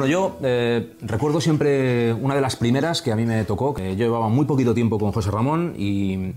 Bueno, yo eh, recuerdo siempre una de las primeras que a mí me tocó, que yo llevaba muy poquito tiempo con José Ramón y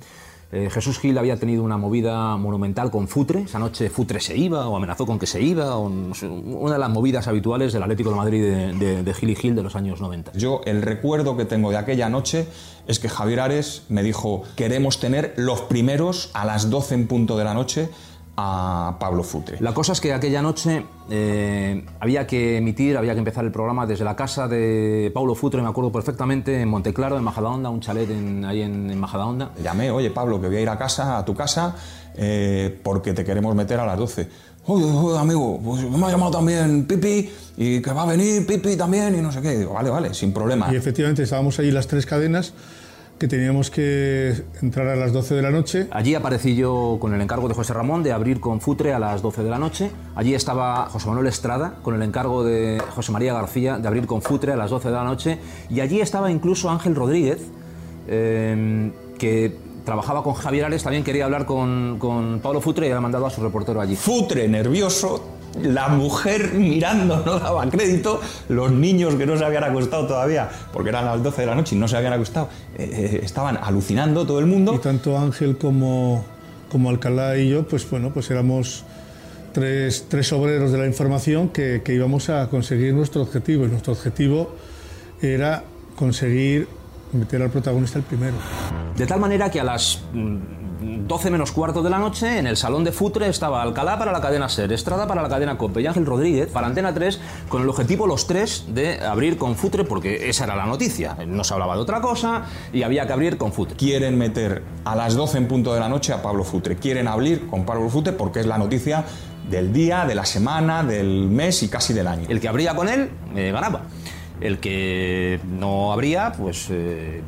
eh, Jesús Gil había tenido una movida monumental con Futre. Esa noche Futre se iba o amenazó con que se iba. Una de las movidas habituales del Atlético de Madrid de, de- de Gil y Gil de los años 90. Yo el recuerdo que tengo de aquella noche es que Javier Ares me dijo, queremos tener los primeros a las 12 en punto de la noche a Pablo Futre. La cosa es que aquella noche eh, había que emitir, había que empezar el programa desde la casa de Paulo Futre, me acuerdo perfectamente, en Monteclaro, en Majadahonda, un chalet en- ahí en, en Majadahonda. Llamé, oye Pablo, que voy a ir a casa, a tu casa, eh, porque te queremos meter a las 12. Oye, oye, amigo, pues me ha llamado también Pipi y que va a venir Pipi también y no sé qué. Digo, vale, vale, sin problema. Y efectivamente estábamos ahí las tres cadenas que teníamos que entrar a las 12 de la noche. Allí aparecí yo con el encargo de José Ramón de abrir con Futre a las 12 de la noche. Allí estaba José Manuel Estrada con el encargo de José María García de abrir con Futre a las 12 de la noche. Y allí estaba incluso Ángel Rodríguez, eh, que trabajaba con Javier Ares, también quería hablar con, con Pablo Futre y había mandado a su reportero allí. Futre nervioso, la mujer mirando no daba crédito, los niños que no se habían acostado todavía, porque eran las 12 de la noche y no se habían acostado, eh, eh, estaban alucinando todo el mundo. Y tanto Ángel como, como Alcalá y yo, pues bueno, pues éramos tres, tres obreros de la información que, que íbamos a conseguir nuestro objetivo. Y nuestro objetivo era conseguir meter al protagonista el primero. De tal manera que a las mm, 12 menos cuarto de la noche, en el salón de Futre estaba Alcalá para la cadena SER, Estrada para la cadena COPE y Ángel Rodríguez para Antena 3, con el objetivo los tres de abrir con Futre, porque esa era la noticia. No se hablaba de otra cosa y había que abrir con Futre. Quieren meter a las 12 en punto de la noche a Pablo Futre. Quieren abrir con Pablo Futre porque es la noticia del día, de la semana, del mes y casi del año. El que abría con él eh, ganaba. El que no abría, pues eh,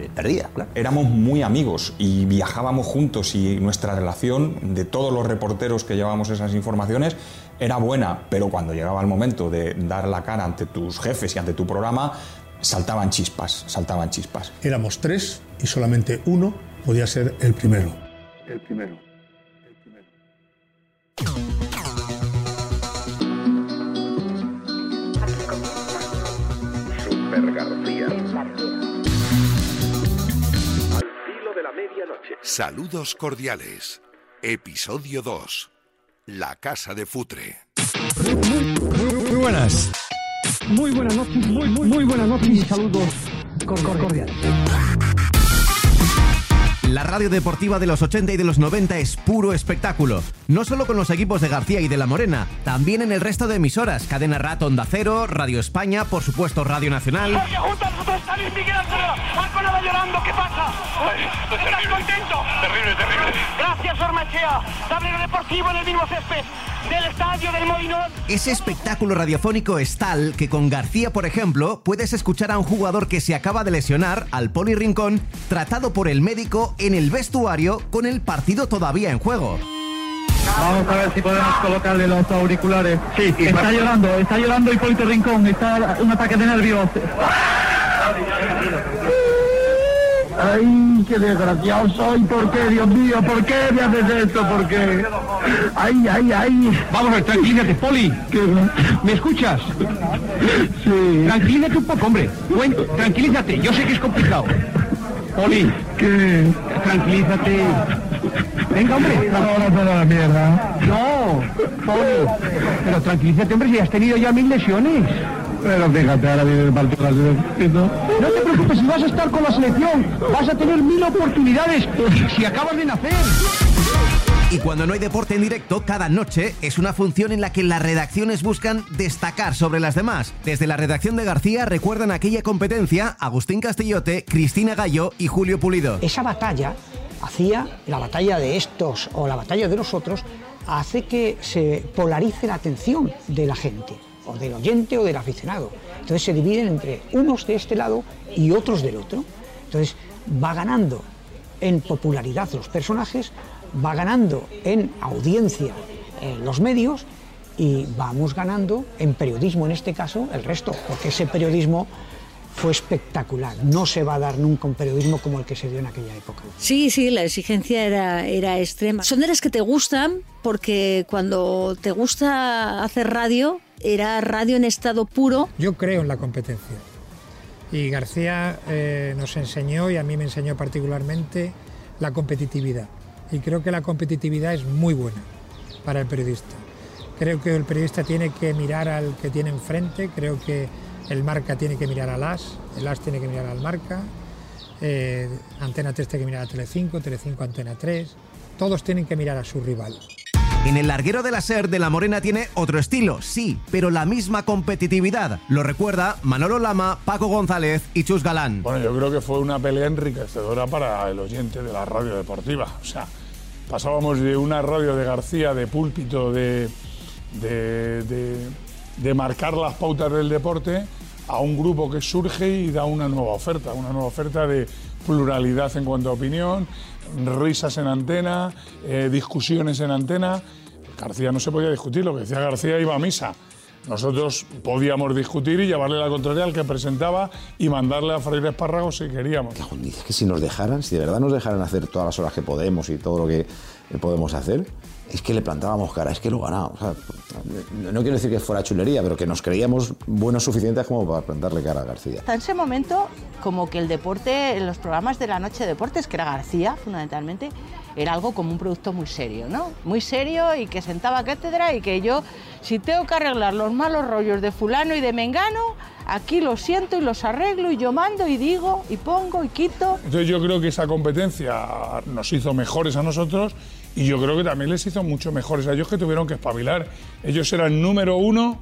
eh, perdía, claro. Éramos muy amigos y viajábamos juntos y nuestra relación de todos los reporteros que llevábamos esas informaciones era buena, pero cuando llegaba el momento de dar la cara ante tus jefes y ante tu programa, saltaban chispas, saltaban chispas. Éramos tres y solamente uno podía ser el primero. El primero. Super García. Medianoche. Saludos cordiales. Episodio 2. La casa de Futre. Muy buenas. Muy buenas noches, muy, muy, muy buenas noches y saludos cor- cor- cordiales. La radio deportiva de los 80 y de los 90 es puro espectáculo. No solo con los equipos de García y de La Morena, también en el resto de emisoras. Cadena Rato, Onda Cero, Radio España, por supuesto Radio Nacional. Porque junto a nosotros está Luis Miguel Alfredo. Alconada llorando, ¿qué pasa? ¿Estás contento? Terrible, terrible. Gracias, Ormachea. Tablero deportivo en el mismo césped del estadio del Molinón. Ese espectáculo radiofónico es tal que con García, por ejemplo, puedes escuchar a un jugador que se acaba de lesionar, al Poli Rincón, tratado por el médico en el vestuario con el partido todavía en juego. Vamos a ver si podemos colocarle los auriculares. Sí, está llorando, está llorando Hipólito Rincón, está un ataque de nervios. Ay, qué desgraciado soy, ¿por qué, Dios mío? ¿Por qué me haces esto? ¿Por qué? Ay, ay, ay. Vamos a ver, tranquilízate, Poli. ¿Me escuchas? Sí. Tranquilízate un poco, hombre. Cuen- tranquilízate, yo sé que es complicado. Poli, ¿Qué? tranquilízate. Venga, hombre. Ahora toda la mierda. No, Poli. Pero tranquilízate, hombre, si has tenido ya mil lesiones. Pero fíjate, ahora viene el partido de la selección. No te preocupes, si vas a estar con la selección, vas a tener mil oportunidades si acabas de nacer. Y cuando no hay deporte en directo, cada noche es una función en la que las redacciones buscan destacar sobre las demás. Desde la redacción de García recuerdan aquella competencia Agustín Castillote, Cristina Gallo y Julio Pulido. Esa batalla hacía, la batalla de estos o la batalla de los otros, hace que se polarice la atención de la gente, o del oyente o del aficionado. Entonces se dividen entre unos de este lado y otros del otro. Entonces va ganando en popularidad los personajes, va ganando en audiencia eh, los medios y vamos ganando en periodismo en este caso el resto, porque ese periodismo fue espectacular. No se va a dar nunca un periodismo como el que se dio en aquella época. Sí, sí, la exigencia era, era extrema. Son de las que te gustan porque cuando te gusta hacer radio, era radio en estado puro. Yo creo en la competencia. Y García eh, nos enseñó, y a mí me enseñó particularmente, la competitividad. Y creo que la competitividad es muy buena para el periodista. Creo que el periodista tiene que mirar al que tiene enfrente, creo que el marca tiene que mirar al as, el as tiene que mirar al marca, eh, Antena 3 tiene que mirar a Telecinco, Telecinco Antena 3, todos tienen que mirar a su rival. En el larguero de la SER de La Morena tiene otro estilo, sí, pero la misma competitividad. Lo recuerda Manolo Lama, Paco González y Chus Galán. Bueno, yo creo que fue una pelea enriquecedora para el oyente de la radio deportiva. O sea, pasábamos de una radio de García, de púlpito, de, de, de- de marcar las pautas del deporte, a un grupo que surge y da una nueva oferta, una nueva oferta de pluralidad en cuanto a opinión, risas en antena, eh, discusiones en antena. García no se podía discutir, lo que decía García iba a misa. Nosotros podíamos discutir y llevarle la contraria al que presentaba y mandarle a freír espárragos si queríamos. Dice que si nos dejaran, si de verdad nos dejaran hacer todas las horas que podemos y todo lo que eh, podemos hacer, es que le plantábamos cara, es que lo ganábamos. O sea, no, quiero decir que fuera chulería, pero que nos creíamos buenos suficientes como para plantarle cara a García. Hasta ese momento, como que el deporte, en los programas de la noche de deportes, que era García fundamentalmente, era algo como un producto muy serio, ¿no? Muy serio y que sentaba cátedra y que yo, si tengo que arreglar los malos rollos de fulano y de mengano, aquí los siento y los arreglo y yo mando y digo y pongo y quito. Entonces yo creo que esa competencia nos hizo mejores a nosotros y yo creo que también les hizo mucho mejores a ellos que tuvieron que espabilar. Ellos eran número uno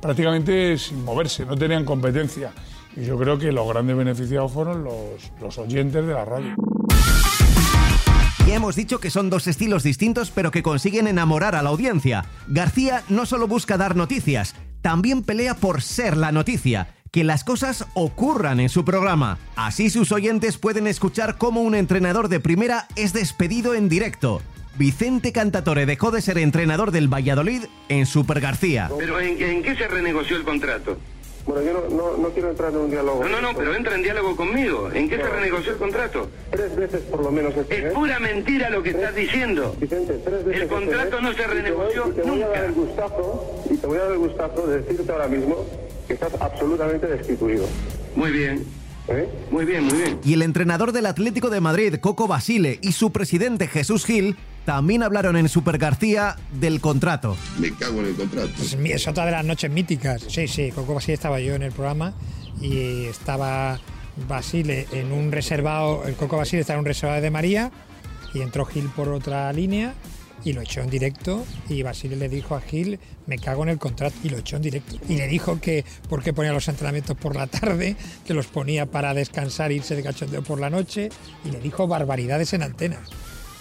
prácticamente sin moverse, no tenían competencia. Y yo creo que los grandes beneficiados fueron los, los oyentes de la radio. Ya hemos dicho que son dos estilos distintos pero que consiguen enamorar a la audiencia. García no solo busca dar noticias, también pelea por ser la noticia, que las cosas ocurran en su programa. Así sus oyentes pueden escuchar cómo un entrenador de primera es despedido en directo. Vicente Cantatore dejó de ser entrenador del Valladolid en Super García. ¿Pero en, en qué se renegoció el contrato? Bueno, yo no, no, no quiero entrar en un diálogo. No, no, no, pero entra en diálogo conmigo. ¿En qué se renegoció el contrato? Tres veces por lo menos. este Es pura mentira lo que estás diciendo. Vicente, tres veces El este contrato no se y te voy- renegoció y te voy a dar nunca. el gustazo, y te voy a dar el gustazo de decirte ahora mismo que estás absolutamente destituido. Muy bien. ¿Eh? Muy bien, muy bien. Y el entrenador del Atlético de Madrid, Coco Basile, y su presidente Jesús Gil también hablaron en Super García del contrato. Me cago en el contrato. Es, mi- es otra de las noches míticas. Sí, sí, Coco Basile estaba yo en el programa y estaba Basile en un reservado, el Coco Basile estaba en un reservado de María y entró Gil por otra línea y lo echó en directo y Basile le dijo a Gil, me cago en el contrato y lo echó en directo. Y le dijo que por qué ponía los entrenamientos por la tarde, que los ponía para descansar e irse de cachondeo por la noche y le dijo barbaridades en antena.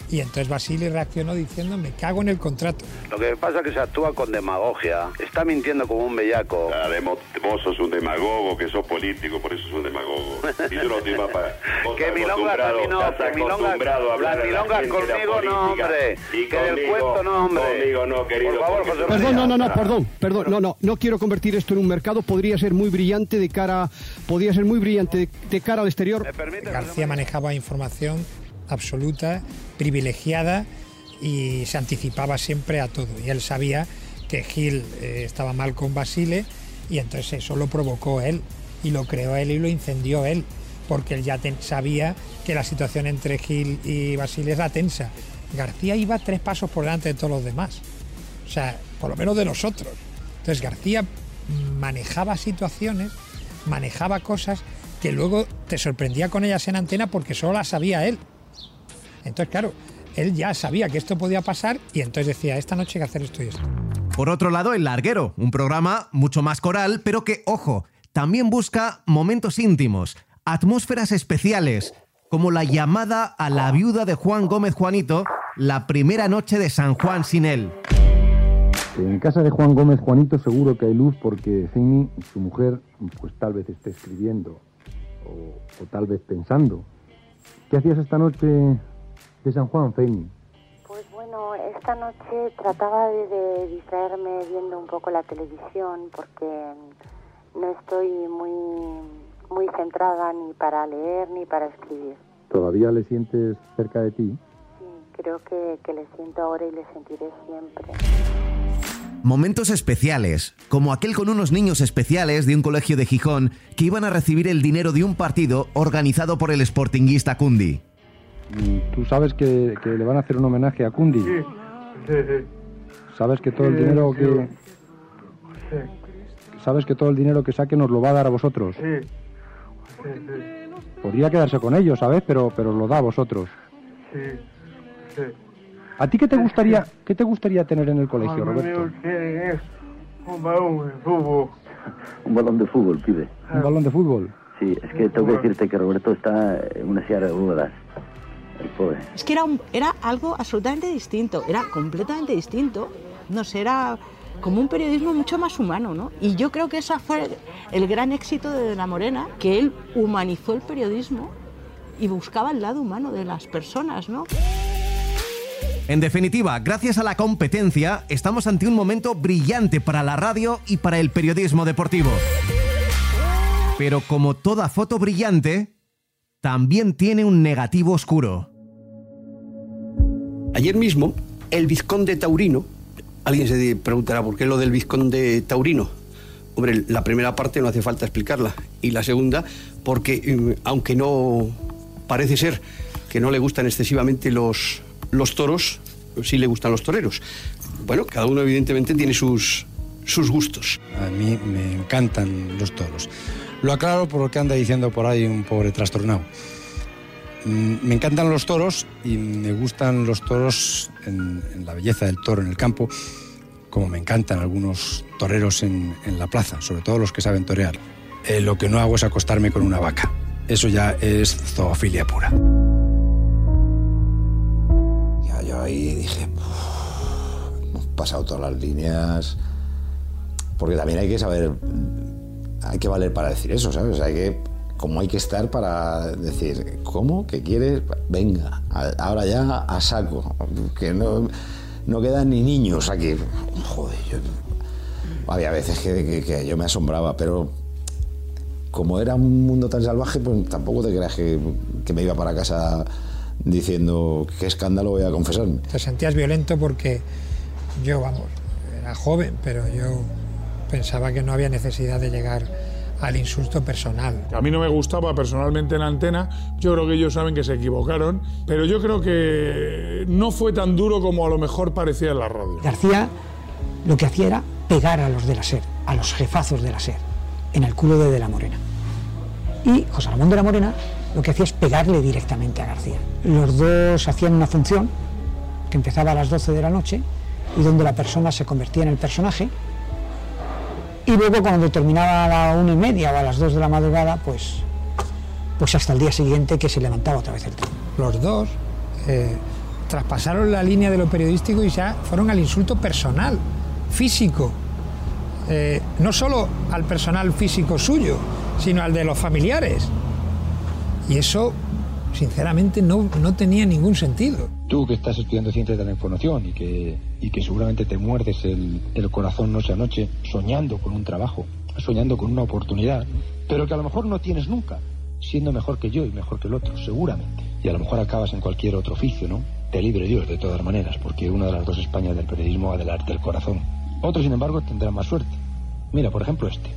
Y entonces Basile reaccionó diciendo, me cago en el contrato. Lo que pasa es que se actúa con demagogia. Está mintiendo como un bellaco. Además, vos sos un demagogo, que sos político, por eso sos un demagogo. Y yo no te iba para... Que estás milongas a mí no, acostumbrado- que acostumbrado a hablar las milongas la conmigo no, hombre. Y Que del conmigo- cuento no, hombre. Conmigo no, querido. Por favor, José. Perdón, no, no, no, perdón, perdón, no, no, no quiero convertir esto en un mercado, podría ser muy brillante de cara, podría ser muy brillante de, de cara al exterior. García manejaba información absoluta, privilegiada y se anticipaba siempre a todo. Y él sabía que Gil eh, estaba mal con Basile y entonces eso lo provocó él y lo creó él y lo incendió él, porque él ya sabía que la situación entre Gil y Basile era tensa. García iba tres pasos por delante de todos los demás, o sea, por lo menos de nosotros. Entonces García manejaba situaciones, manejaba cosas que luego te sorprendía con ellas en antena porque solo las sabía él. Entonces, claro, él ya sabía que esto podía pasar y entonces decía, esta noche hay que hacer esto y esto. Por otro lado, El Larguero, un programa mucho más coral, pero que, ojo, también busca momentos íntimos, atmósferas especiales, como la llamada a la viuda de Juan Gómez Juanito, la primera noche de San Juan sin él. En casa de Juan Gómez Juanito seguro que hay luz porque Feini, su mujer, pues tal vez esté escribiendo o, o tal vez pensando. ¿Qué hacías esta noche de San Juan, Feini? Pues bueno, esta noche trataba de, de distraerme viendo un poco la televisión porque no estoy muy, muy centrada ni para leer ni para escribir. ¿Todavía le sientes cerca de ti? Sí, creo que, que le siento ahora y le sentiré siempre. Momentos especiales, como aquel con unos niños especiales de un colegio de Gijón que iban a recibir el dinero de un partido organizado por el Sportinguista Cundi. Tú sabes que, que le van a hacer un homenaje a Cundi. Sí, sí, sí. Sabes que todo el dinero sí. que Sí, sabes que todo el dinero que saque nos lo va a dar a vosotros. sí. Sí, sí. Podría quedarse con ellos, ¿sabes? Pero pero lo da a vosotros. Sí, sí. ¿A ti qué te gustaría qué te gustaría tener en el colegio, Roberto? un balón de fútbol. Un balón de fútbol, pibe. Un balón de fútbol. Sí, es que tengo que decirte que Roberto está en una silla de ruedas. El pobre. Es que era, un- era algo absolutamente distinto, era completamente distinto. No sé, era como un periodismo mucho más humano, ¿no? Y yo creo que ese fue el gran éxito de De la Morena, que él humanizó el periodismo y buscaba el lado humano de las personas, ¿no? En definitiva, gracias a la competencia, estamos ante un momento brillante para la radio y para el periodismo deportivo. Pero como toda foto brillante, también tiene un negativo oscuro. Ayer mismo, el vizconde taurino, alguien se preguntará por qué lo del vizconde taurino. Hombre, la primera parte no hace falta explicarla. Y la segunda, porque mm, aunque no parece ser que no le gustan excesivamente los, los toros, sí le gustan los toreros. Bueno, cada uno evidentemente tiene sus, sus gustos. A mí me encantan los toros. Lo aclaro por lo que anda diciendo por ahí un pobre trastornado. Mm, Me encantan los toros y me gustan los toros en, la belleza del toro en el campo, como me encantan algunos toreros en, la plaza, sobre todo los que saben torear. Eh, lo que no hago es acostarme con una vaca. Eso ya es zoofilia pura. Ya yo ahí dije, "Uf, hemos pasado todas las líneas. Porque también hay que saber, hay que valer para decir eso, ¿sabes? Hay que, como hay que estar para decir, ¿cómo? ¿Qué quieres? Venga, ahora ya a saco. Que no, no quedan ni niños aquí. Joder, yo, había veces que yo me asombraba, pero como era un mundo tan salvaje, pues tampoco te creas que, que me iba para casa diciendo qué escándalo voy a confesarme. Te sentías violento porque yo, vamos, era joven, pero yo pensaba que no había necesidad de llegar al insulto personal. A mí no me gustaba personalmente en la antena, yo creo que ellos saben que se equivocaron, pero yo creo que no fue tan duro como a lo mejor parecía en la radio. García lo que hacía era pegar a los de la SER, a los jefazos de la SER, en el culo de De la Morena. Y José Ramón de la Morena lo que hacía es pegarle directamente a García. Los dos hacían una función que empezaba a las 12 de la noche y donde la persona se convertía en el personaje. Y luego cuando terminaba a la una y media o a las dos de la madrugada, pues, pues hasta el día siguiente que se levantaba otra vez el tren. Los dos eh, traspasaron la línea de lo periodístico y ya fueron al insulto personal, físico. Eh, no solo al personal físico suyo, sino al de los familiares. Y eso, sinceramente, no, no tenía ningún sentido. Tú que estás estudiando ciencias de la información y que, y que seguramente te muerdes el, el corazón noche a noche soñando con un trabajo, soñando con una oportunidad, pero que a lo mejor no tienes nunca, siendo mejor que yo y mejor que el otro, seguramente. Y a lo mejor acabas en cualquier otro oficio, ¿no? Te libre Dios de todas maneras, porque una de las dos Españas del periodismo va del arte del corazón. Otros, sin embargo, tendrán más suerte. Mira, por ejemplo, este.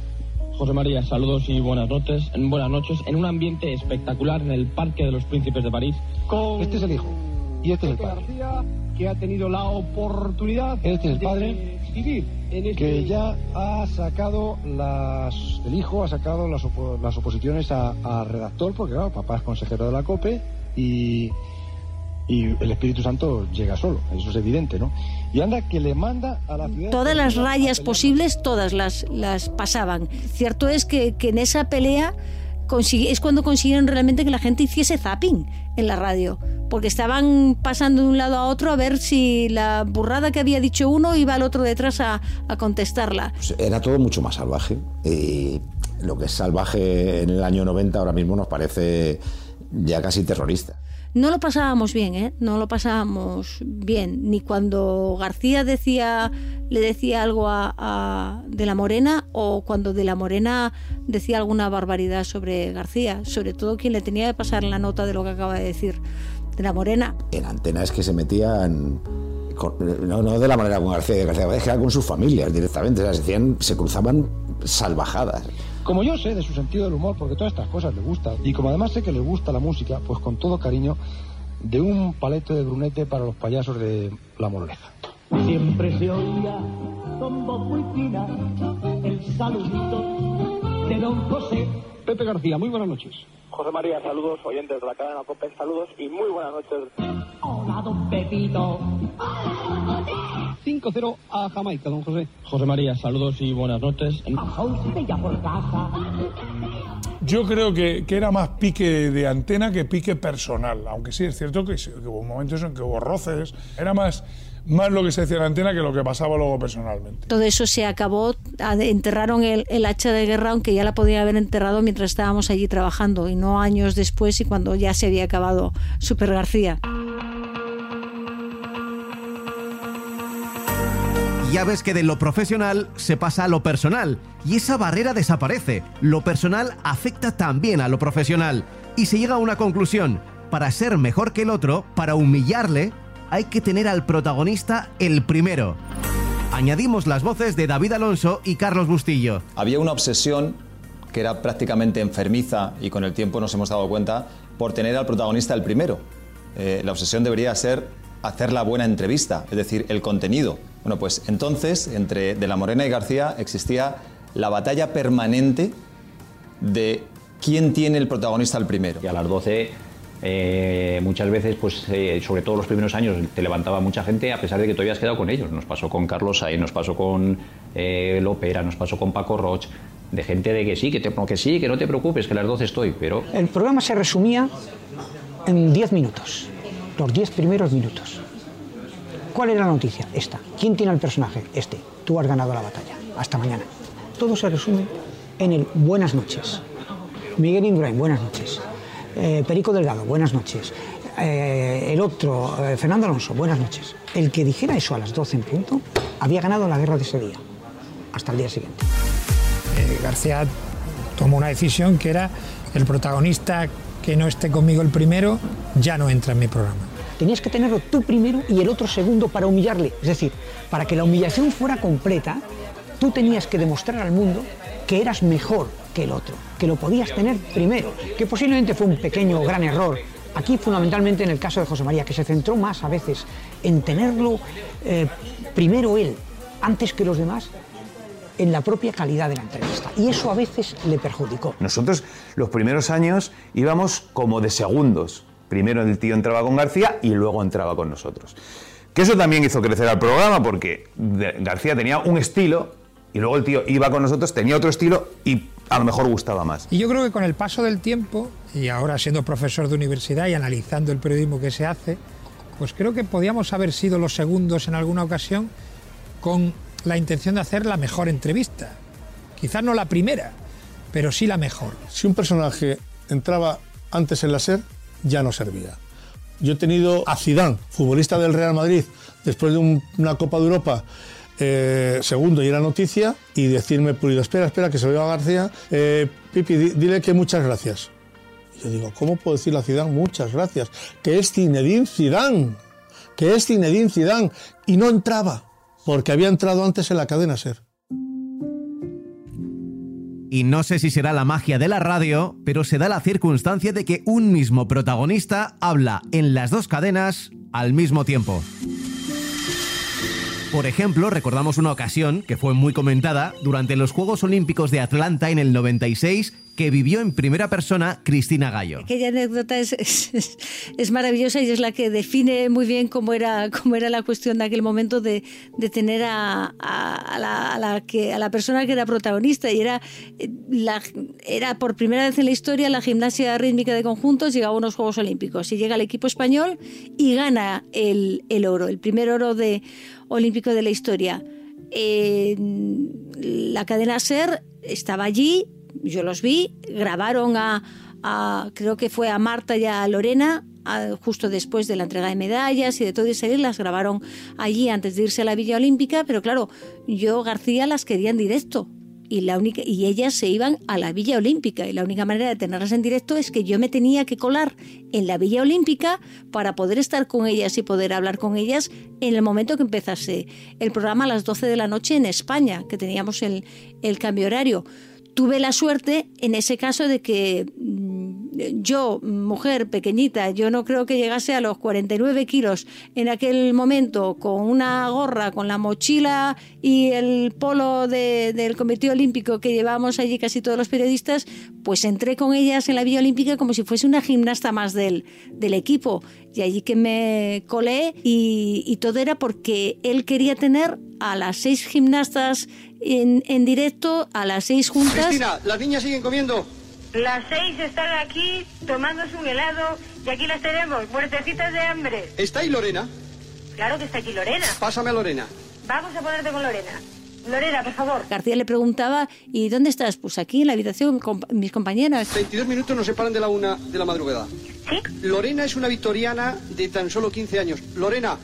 José María, saludos y buenas noches. Buenas noches. En un ambiente espectacular en el Parque de los Príncipes de París. Con Este es el hijo. Y este es el padre. García, que ha tenido la oportunidad Este es el de padre vivir en este que ya ha sacado las el hijo ha sacado las, opo- las oposiciones a, a redactor porque claro papá es consejero de la COPE y y el Espíritu Santo llega solo. Eso es evidente no y anda que le manda a la ciudad Todas las rayas posibles, todas las, las pasaban. Cierto es que, que en esa pelea es cuando consiguieron realmente que la gente hiciese zapping en la radio, porque estaban pasando de un lado a otro a ver si la burrada que había dicho uno iba al otro detrás a, contestarla. Pues era todo mucho más salvaje. Y lo que es salvaje en el año 90 ahora mismo nos parece ya casi terrorista. No lo pasábamos bien, ¿eh? No lo pasábamos bien. Ni cuando García decía, le decía algo a, De la Morena o cuando De la Morena decía alguna barbaridad sobre García. Sobre todo quien le tenía que pasar la nota de lo que acaba de decir De la Morena. En antena es que se metían con- no, no de la manera con García de García Báez, que era con sus familias directamente. O sea, se, hacían- se cruzaban salvajadas. Como yo sé de su sentido del humor, porque todas estas cosas le gustan, y como además sé que les gusta la música, pues con todo cariño, de un palete de brunete para los payasos de La Moroleja. Siempre se oía con voz muy fina el saludito de don José. Pepe García, muy buenas noches. José María, saludos, oyentes de la cadena COPE, saludos y muy buenas noches. Hola, don Pepito. 5-0 a Jamaica, don José. José María, saludos y buenas noches. Yo creo que, que era más pique de antena que pique personal, aunque sí es cierto que, que hubo momentos en que hubo roces, era más, más lo que se decía en la antena que lo que pasaba luego personalmente. Todo eso se acabó, enterraron el, el hacha de guerra, aunque ya la podía haber enterrado mientras estábamos allí trabajando y no años después y cuando ya se había acabado Super García. Ya ves que de lo profesional se pasa a lo personal y esa barrera desaparece. Lo personal afecta también a lo profesional y se llega a una conclusión. Para ser mejor que el otro, para humillarle, hay que tener al protagonista el primero. Añadimos las voces de David Alonso y Carlos Bustillo. Había una obsesión que era prácticamente enfermiza y con el tiempo nos hemos dado cuenta por tener al protagonista el primero. Eh, la obsesión debería ser hacer la buena entrevista, es decir, el contenido. Bueno, pues entonces entre De la Morena y García existía la batalla permanente de quién tiene el protagonista el primero. Y a las 12 eh, muchas veces, pues eh, sobre todo los primeros años, te levantaba mucha gente a pesar de que tú habías quedado con ellos. Nos pasó con Carlos Sainz, nos pasó con eh, Lopera, nos pasó con Paco Roch, de gente de que sí, que, te, que sí, que no te preocupes, que a las 12 estoy, pero El programa se resumía en 10 minutos, los 10 primeros minutos. ¿Cuál era la noticia? Esta. ¿Quién tiene al personaje? Este. Tú has ganado la batalla. Hasta mañana. Todo se resume en el buenas noches. Miguel Indurain, buenas noches. Eh, Perico Delgado, buenas noches. Eh, el otro, eh, Fernando Alonso, buenas noches. El que dijera eso a las 12 en punto había ganado la guerra de ese día. Hasta el día siguiente. García tomó una decisión que era el protagonista que no esté conmigo el primero ya no entra en mi programa. Tenías que tenerlo tú primero y el otro segundo para humillarle. Es decir, para que la humillación fuera completa, tú tenías que demostrar al mundo que eras mejor que el otro, que lo podías tener primero, que posiblemente fue un pequeño o gran error. Aquí fundamentalmente en el caso de José María, que se centró más a veces en tenerlo eh, primero él, antes que los demás, en la propia calidad de la entrevista. Y eso a veces le perjudicó. Nosotros los primeros años íbamos como de segundos. Primero el tío entraba con García y luego entraba con nosotros. Que eso también hizo crecer al programa porque García tenía un estilo y luego el tío iba con nosotros, tenía otro estilo y a lo mejor gustaba más. Y yo creo que con el paso del tiempo, y ahora siendo profesor de universidad y analizando el periodismo que se hace, pues creo que podíamos haber sido los segundos en alguna ocasión con la intención de hacer la mejor entrevista. Quizás no la primera, pero sí la mejor. Si un personaje entraba antes en la SER, ya no servía. Yo he tenido a Zidane, futbolista del Real Madrid, después de un- una Copa de Europa, eh, segundo y era noticia, y decirme, Pulido, espera, espera, que se lo diga García, eh, Pipi, di- dile que muchas gracias. Yo digo, ¿cómo puedo decirle a Zidane muchas gracias? Que es Zinedine Zidane, que es Zinedine Zidane, y no entraba, porque había entrado antes en la cadena SER. Y no sé si será la magia de la radio, pero se da la circunstancia de que un mismo protagonista habla en las dos cadenas al mismo tiempo. Por ejemplo, recordamos una ocasión que fue muy comentada durante los Juegos Olímpicos de Atlanta en el 96 que vivió en primera persona Cristina Gallo. Aquella anécdota es, es, maravillosa y es la que define muy bien cómo era, cómo era la cuestión de aquel momento de, de tener a, a- la, a la persona que era protagonista. Y era, eh, la, era por primera vez en la historia la gimnasia rítmica de conjuntos llegaba a unos Juegos Olímpicos. Y llega el equipo español y gana el, el oro, el primer oro de, olímpico de la historia. La cadena SER estaba allí, yo los vi, grabaron a, creo que fue a Marta y a Lorena, justo después de la entrega de medallas y de todo y salir, las grabaron allí antes de irse a la Villa Olímpica, pero claro, yo García las quería en directo. Y la única y ellas se iban a la Villa Olímpica y la única manera de tenerlas en directo es que yo me tenía que colar en la Villa Olímpica para poder estar con ellas y poder hablar con ellas en el momento que empezase el programa a las 12 de la noche en España, que teníamos el, el cambio horario. Tuve la suerte en ese caso de que yo, mujer pequeñita, yo no creo que llegase a los 49 kilos en aquel momento con una gorra, con la mochila y el polo de- del Comité Olímpico que llevábamos allí casi todos los periodistas, pues entré con ellas en la Villa Olímpica como si fuese una gimnasta más del, del equipo. Y allí que me colé y, y todo era porque él quería tener a las seis gimnastas en, en directo, a las seis juntas. Cristina, las niñas siguen comiendo. Las seis están aquí tomándose un helado y aquí las tenemos, muertecitas de hambre. ¿Está ahí Lorena? Claro que está aquí Lorena. Pásame a Lorena. Vamos a ponerte con Lorena. Lorena, por favor. García le preguntaba, ¿y dónde estás? Pues aquí en la habitación con mis compañeras. 22 minutos nos separan de la una de la madrugada. ¿Sí? Lorena es una victoriana de tan solo 15 años. Lorena.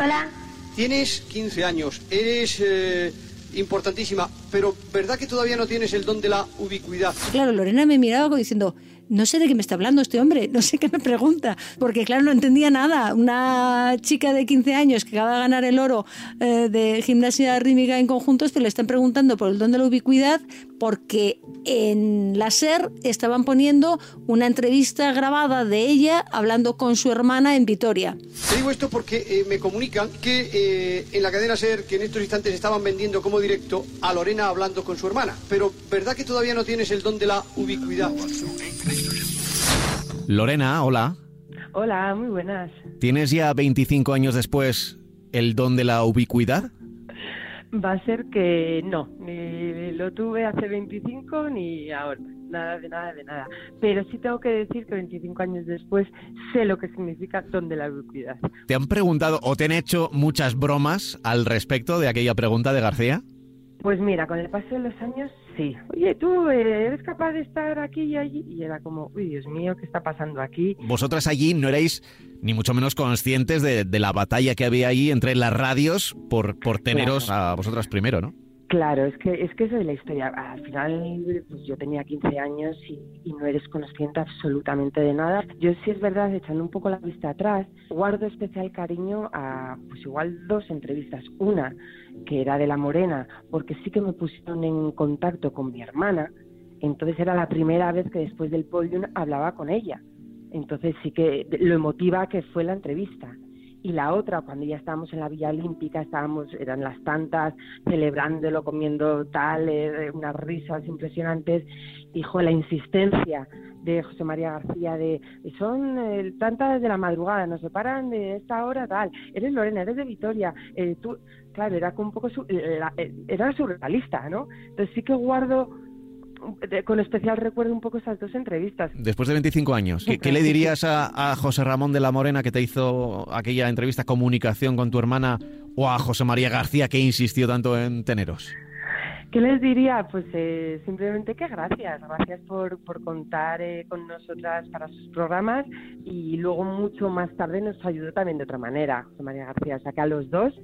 Hola. Tienes 15 años, eres eh, importantísima, pero ¿verdad que todavía no tienes el don de la ubicuidad? Claro, Lorena me miraba diciendo, no sé de qué me está hablando este hombre, no sé qué me pregunta, porque claro, no entendía nada. Una chica de 15 años que acaba de ganar el oro eh, de gimnasia rítmica en conjuntos, pero le están preguntando por el don de la ubicuidad, porque en la SER estaban poniendo una entrevista grabada de ella hablando con su hermana en Vitoria. Te digo esto porque eh, me comunican que eh, en la cadena SER, que en estos instantes estaban vendiendo como directo a Lorena hablando con su hermana, pero ¿verdad que todavía no tienes el don de la ubicuidad? Lorena, hola. Hola, muy buenas. ¿Tienes ya 25 años después el don de la ubicuidad? Va a ser que no, ni lo tuve hace 25 ni ahora, nada de nada de nada. Pero sí tengo que decir que 25 años después sé lo que significa don de la ubicuidad. ¿Te han preguntado o te han hecho muchas bromas al respecto de aquella pregunta de García? Pues mira, con el paso de los años sí. Oye, tú eh, eres capaz de estar aquí y allí. Y era como, uy, Dios mío, ¿qué está pasando aquí? Vosotras allí no erais ni mucho menos conscientes de, de la batalla que había ahí entre las radios por, por teneros a vosotras primero, ¿no? Claro, es que es que eso de la historia. Al final, pues yo tenía 15 años y, y no eres consciente absolutamente de nada. Yo sí es verdad, echando un poco la vista atrás, guardo especial cariño a, pues igual dos entrevistas. Una que era de La Morena, porque sí que me pusieron en contacto con mi hermana. Entonces era la primera vez que después del podium hablaba con ella. Entonces sí que lo emotiva que fue la entrevista y la otra cuando ya estábamos en la Villa Olímpica estábamos eran las tantas celebrándolo comiendo tal eh, unas risas impresionantes dijo la insistencia de José María García de son eh, tantas de la madrugada nos separan de esta hora tal. Eres Lorena eres de Vitoria eh, tú claro era como un poco su- la- eh, era surrealista no entonces sí que guardo de- con especial recuerdo un poco esas dos entrevistas Después de 25 años, ¿qué, qué le dirías a, a José Ramón de la Morena que te hizo aquella entrevista comunicación con tu hermana o a José María García que insistió tanto en teneros? ¿Qué les diría? Pues eh, simplemente que gracias, gracias por, por contar eh, con nosotras para sus programas y luego mucho más tarde nos ayudó también de otra manera, José María García. O sea que a los dos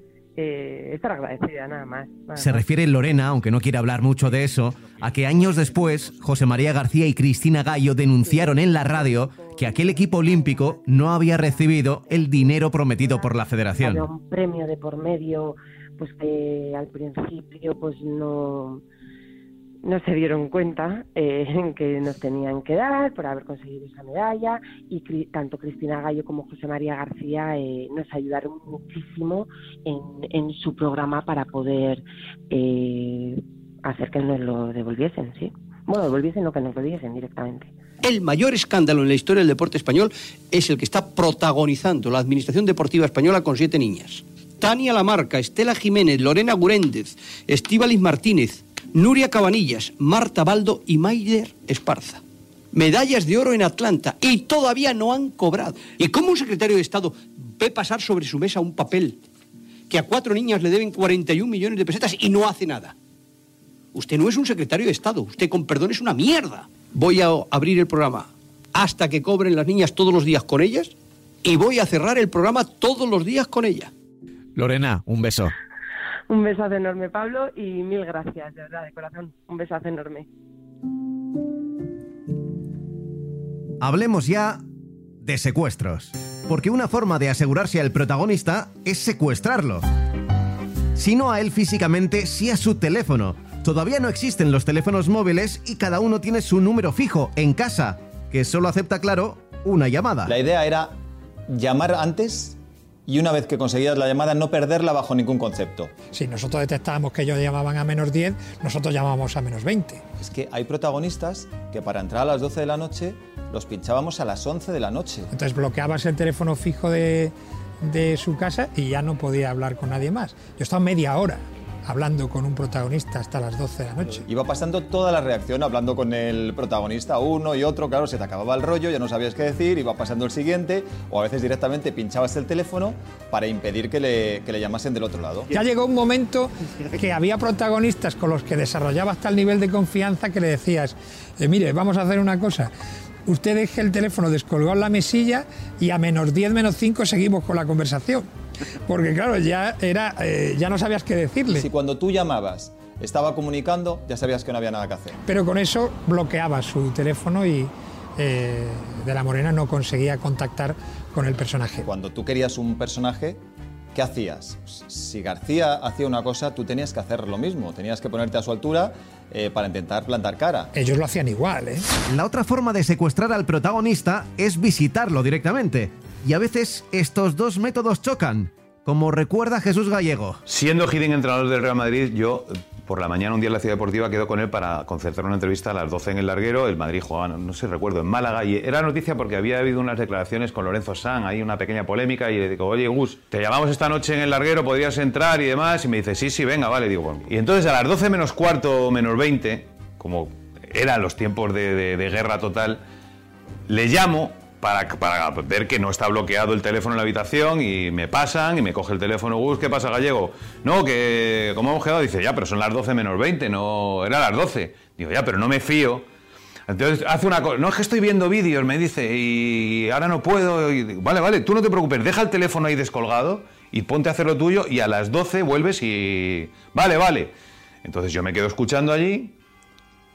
eh, estar agradecida, nada más. nada Se más. refiere Lorena, aunque no quiere hablar mucho de eso, a que años después José María García y Cristina Gallo denunciaron en la radio que aquel equipo olímpico no había recibido el dinero prometido por la Había federación. un premio de por medio, pues que al principio pues no no se dieron cuenta eh, que nos tenían que dar por haber conseguido esa medalla y cri- tanto Cristina Gallo como José María García eh, nos ayudaron muchísimo en, en su programa para poder eh, hacer que nos lo devolviesen, ¿sí? Bueno, devolviesen lo que nos lo diesen directamente. El mayor escándalo en la historia del deporte español es el que está protagonizando la Administración Deportiva Española con siete niñas. Tania Lamarca, Estela Jiménez, Lorena Guréndez, Estíbalis Martínez, Nuria Cabanillas, Marta Baldo y Maider Esparza. Medallas de oro en Atlanta y todavía no han cobrado. ¿Y cómo un secretario de Estado ve pasar sobre su mesa un papel que a cuatro niñas le deben 41 millones de pesetas y no hace nada? Usted no es un secretario de Estado, usted con perdón es una mierda. Voy a abrir el programa hasta que cobren las niñas todos los días con ellas y voy a cerrar el programa todos los días con ella. Lorena, un beso. Un besazo enorme, Pablo, y mil gracias, de verdad, de corazón. Un besazo enorme. Hablemos ya de secuestros. Porque una forma de asegurarse al protagonista es secuestrarlo. Si no a él físicamente, sí a su teléfono. Todavía no existen los teléfonos móviles y cada uno tiene su número fijo en casa, que solo acepta, claro, una llamada. La idea era llamar antes y una vez que conseguías la llamada no perderla bajo ningún concepto. Si nosotros detectábamos que ellos llamaban a menos 10, nosotros llamábamos a menos 20. Es que hay protagonistas que para entrar a las 12 de la noche los pinchábamos a las 11 de la noche. Entonces bloqueabas el teléfono fijo de, de su casa y ya no podía hablar con nadie más. Yo estaba media hora hablando con un protagonista hasta las 12 de la noche. Iba pasando toda la reacción hablando con el protagonista, uno y otro, claro, se te acababa el rollo, ya no sabías qué decir, iba pasando el siguiente, o a veces directamente pinchabas el teléfono para impedir que le, que le llamasen del otro lado. Ya llegó un momento que había protagonistas con los que desarrollabas tal nivel de confianza que le decías, eh, mire, vamos a hacer una cosa. Usted deje el teléfono descolgado en la mesilla y a menos 10, menos 5 seguimos con la conversación. Porque claro, ya, era, eh, ya no sabías qué decirle. Si cuando tú llamabas estaba comunicando, ya sabías que no había nada que hacer. Pero con eso bloqueaba su teléfono y eh, De la Morena no conseguía contactar con el personaje. Cuando tú querías un personaje, ¿qué hacías? Si García hacía una cosa, tú tenías que hacer lo mismo. Tenías que ponerte a su altura eh, para intentar plantar cara. Ellos lo hacían igual, ¿eh? La otra forma de secuestrar al protagonista es visitarlo directamente. Y a veces estos dos métodos chocan, como recuerda Jesús Gallego. Siendo Hiddink entrenador del Real Madrid, yo por la mañana un día en la Ciudad Deportiva quedo con él para concertar una entrevista a las 12 en el larguero. El Madrid no, no sé, recuerdo, en Málaga. Y era noticia porque había habido unas declaraciones con Lorenzo San, hay una pequeña polémica. Y le digo, oye, Gus, te llamamos esta noche en el larguero, podrías entrar y demás. Y me dice, sí, sí, venga, vale. Digo. Y entonces a las 12 menos cuarto, menos 20, como eran los tiempos de guerra total, le llamo para, para ver que no está bloqueado el teléfono en la habitación y me pasan y me coge el teléfono, Gus, ¿qué pasa, Gallego? No, que como hemos quedado, dice, ya, pero son las 12 menos 20, no, era las 12. Digo, ya, pero no me fío. Entonces hace una cosa, no es que estoy viendo vídeos, me dice, y ahora no puedo. Y vale, vale, tú no te preocupes, deja el teléfono ahí descolgado y ponte a hacer lo tuyo y a las 12 vuelves y... Vale, vale. Entonces yo me quedo escuchando allí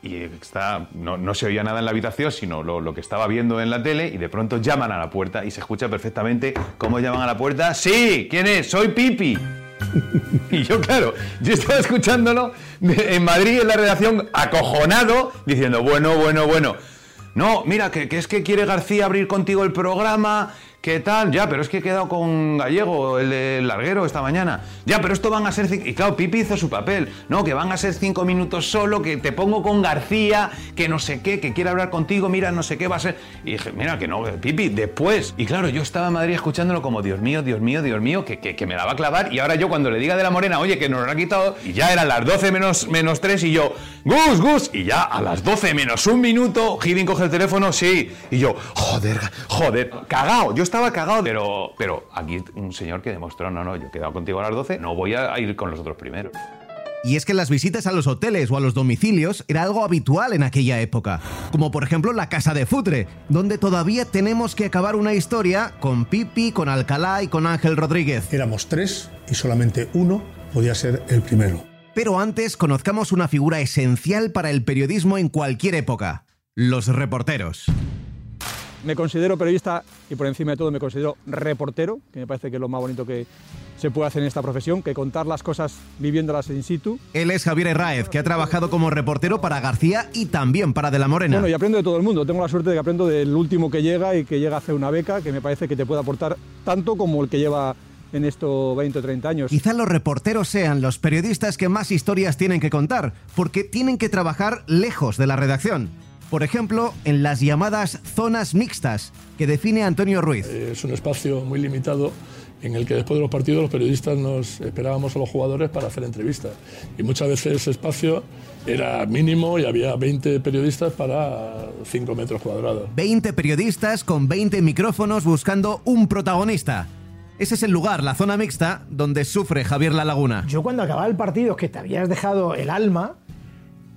y está, no, no se oía nada en la habitación, sino lo, lo que estaba viendo en la tele, y de pronto llaman a la puerta y se escucha perfectamente cómo llaman a la puerta. ¡Sí! ¿Quién es? ¡Soy Pipi! y yo, claro, yo estaba escuchándolo en Madrid, en la redacción, acojonado, diciendo, bueno, bueno, bueno. No, mira, que, que es que quiere García abrir contigo el programa, ¿qué tal? Ya, pero es que he quedado con Gallego, el larguero, esta mañana. Ya, pero esto van a ser... Y claro, Pipi hizo su papel. No, que van a ser cinco minutos solo, que te pongo con García, que no sé qué, que quiere hablar contigo, mira, no sé qué va a ser. Y dije, mira, que no, Pipi, después. Y claro, yo estaba en Madrid escuchándolo como, Dios mío, Dios mío, Dios mío, que, que, me la va a clavar. Y ahora yo cuando le diga de la morena, oye, que nos lo ha quitado, y ya eran las 12 menos, menos 3, y yo, Gus, Gus, y ya a las 12 menos un minuto, Hiddink coge el teléfono, sí, y yo, joder, joder, cagao, yo estaba cagado, pero, pero aquí un señor que demostró, no, no, yo he quedado contigo a las 12, no voy a ir con los otros primeros. Y es que las visitas a los hoteles o a los domicilios era algo habitual en aquella época, como por ejemplo la Casa de Futre, donde todavía tenemos que acabar una historia con Pipi, con Alcalá y con Ángel Rodríguez. Éramos tres y solamente uno podía ser el primero. Pero antes conozcamos una figura esencial para el periodismo en cualquier época, los reporteros. Me considero periodista y por encima de todo me considero reportero, que me parece que es lo más bonito que se puede hacer en esta profesión, que contar las cosas viviéndolas in situ. Él es Javier Herráez, que ha trabajado como reportero para García y también para De la Morena. Bueno, y aprendo de todo el mundo. Tengo la suerte de que aprendo del último que llega y que llega a hacer una beca, que me parece que te puede aportar tanto como el que lleva en esto 20 o 30 años. Quizá los reporteros sean los periodistas que más historias tienen que contar, porque tienen que trabajar lejos de la redacción. Por ejemplo, en las llamadas zonas mixtas, que define Antonio Ruiz. Es un espacio muy limitado en el que después de los partidos los periodistas nos esperábamos a los jugadores para hacer entrevistas. Y muchas veces ese espacio era mínimo y había 20 periodistas para 5 metros cuadrados. 20 periodistas con 20 micrófonos buscando un protagonista. Ese es el lugar, la zona mixta, donde sufre Javier La Laguna. Yo cuando acababa el partido, que te habías dejado el alma,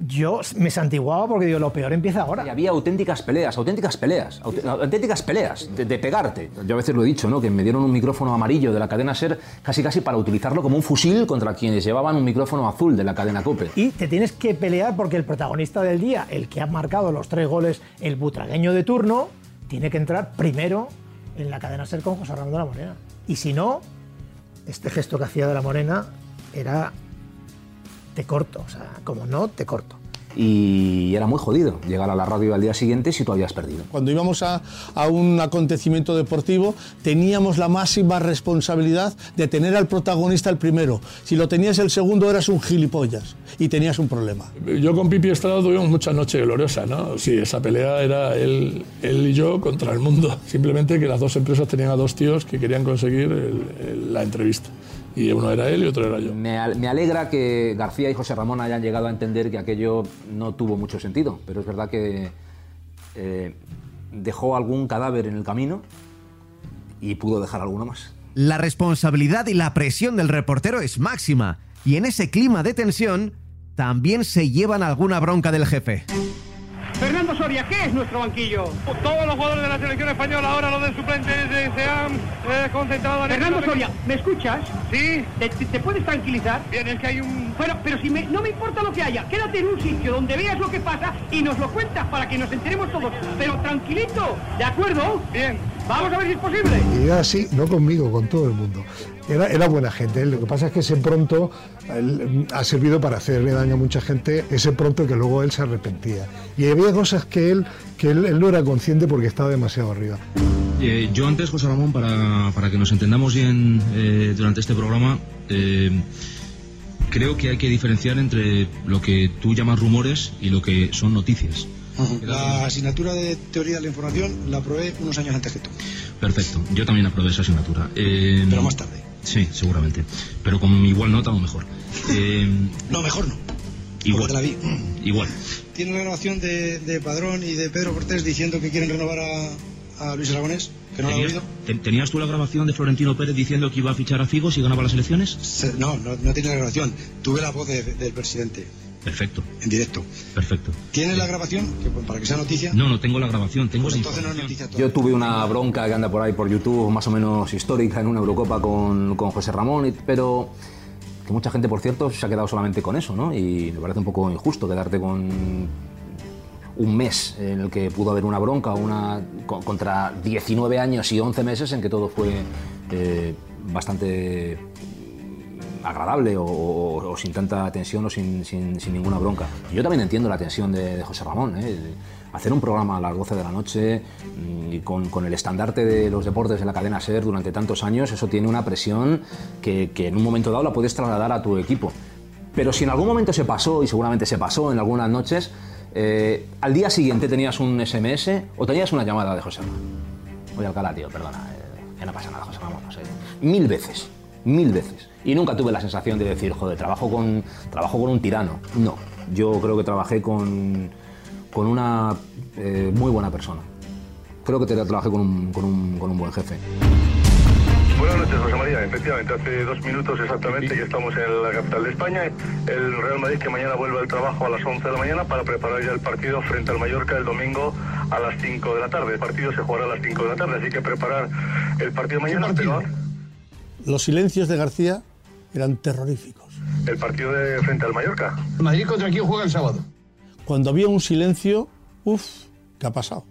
yo me santiguaba porque digo, lo peor empieza ahora. Y había auténticas peleas, auténticas peleas, aut- auténticas peleas de, de pegarte. Yo a veces lo he dicho, ¿no? Que me dieron un micrófono amarillo de la cadena SER casi casi para utilizarlo como un fusil contra quienes llevaban un micrófono azul de la cadena COPE. Y te tienes que pelear porque el protagonista del día, el que ha marcado los tres goles, el butragueño de turno, tiene que entrar primero en la cadena ser con José Ramón de la Morena. Y si no, este gesto que hacía de la Morena era te corto, o sea, como no, te corto. Y era muy jodido llegar a la radio al día siguiente si tú habías perdido. Cuando íbamos a, a un acontecimiento deportivo, teníamos la máxima responsabilidad de tener al protagonista el primero. Si lo tenías el segundo, eras un gilipollas y tenías un problema. Yo con Pipi Estrada tuvimos mucha noche gloriosa, ¿no? Sí, esa pelea era él, él y yo contra el mundo. Simplemente que las dos empresas tenían a dos tíos que querían conseguir el- el- la entrevista. Y uno era él y otro era yo. Me, al- me alegra que García y José Ramón hayan llegado a entender que aquello no tuvo mucho sentido, pero es verdad que eh, dejó algún cadáver en el camino y pudo dejar alguno más. La responsabilidad y la presión del reportero es máxima, y en ese clima de tensión también se llevan alguna bronca del jefe. Soria, ¿qué es nuestro banquillo? Todos los jugadores de la selección española, ahora los de suplentes, se han eh, concentrado en Fernando este- Soria, ¿me escuchas? Sí. ¿Te, te- te puedes tranquilizar? Bien, es que hay un... Bueno, pero si me- no me importa lo que haya, quédate en un sitio donde veas lo que pasa y nos lo cuentas para que nos enteremos todos. Pero tranquilito, ¿de acuerdo? Bien. Vamos a ver si es posible. Y así, no conmigo, con todo el mundo. Era, era buena gente. Lo que pasa es que ese pronto él, mm, ha servido para hacerle daño a mucha gente, ese pronto que luego él se arrepentía. Y había cosas que él, que él, él no era consciente porque estaba demasiado arriba. Eh, yo antes, José Ramón, para, para que nos entendamos bien eh, durante este programa, eh, creo que hay que diferenciar entre lo que tú llamas rumores y lo que son noticias. La asignatura de teoría de la información la aprobé unos años antes que tú. Perfecto, yo también aprobé esa asignatura. Eh, Pero más tarde. Sí, seguramente. Pero con igual nota o mejor. Eh, No, mejor no. igual. La vi. Igual. Tiene la grabación de, de Padrón y de Pedro Cortés diciendo que quieren renovar a, a Luis Aragonés, que no ¿Tenías, oído. te- ¿Tenías tú la grabación de Florentino Pérez diciendo que iba a fichar a Figo si ganaba las elecciones? Se- No, no, no tiene la grabación. Tuve la voz de- del presidente Perfecto. en directo. Perfecto. ¿Tienes la grabación? Que, pues, para que sea noticia. No, no tengo la grabación, tengo Pues la entonces no es noticia Yo tuve una bronca que anda por ahí por YouTube, más o menos histórica, en una Eurocopa con, con José Ramón, pero que mucha gente, por cierto, se ha quedado solamente con eso, ¿no? Y me parece un poco injusto quedarte con un mes en el que pudo haber una bronca una, co- contra 19 años y 11 meses en que todo fue eh, bastante agradable o, o- o sin tanta tensión o sin, sin- sin ninguna bronca. Yo también entiendo la tensión de, de José Ramón. ¿eh? Hacer un programa a las 12 de la noche mm, y con, con el estandarte de los deportes de la cadena SER durante tantos años, eso tiene una presión que, que en un momento dado la puedes trasladar a tu equipo. Pero si en algún momento se pasó, y seguramente se pasó en algunas noches, eh, al día siguiente tenías un SMS o tenías una llamada de José Ramón. Oye, Alcalá, tío, perdona, eh, que no pasa nada, José Ramón, no sé. Mil veces, mil veces. Y nunca tuve la sensación de decir, joder, trabajo con, trabajo con un tirano. No, yo creo que trabajé con, con una eh, muy buena persona. Creo que te- trabajé con un, con un- con un buen jefe. Buenas noches, José María. Efectivamente, hace dos minutos exactamente ya estamos en la capital de España. El Real Madrid que mañana vuelve al trabajo a las 11 de la mañana para preparar ya el partido frente al Mallorca el domingo a las 5 de la tarde. El partido se jugará a las 5 de la tarde, así que preparar el partido mañana, pero Los silencios de García eran terroríficos. el partido de frente al Mallorca. ¿Madrid contra quién juega el sábado? Cuando había un silencio, uff, ¿qué ha pasado?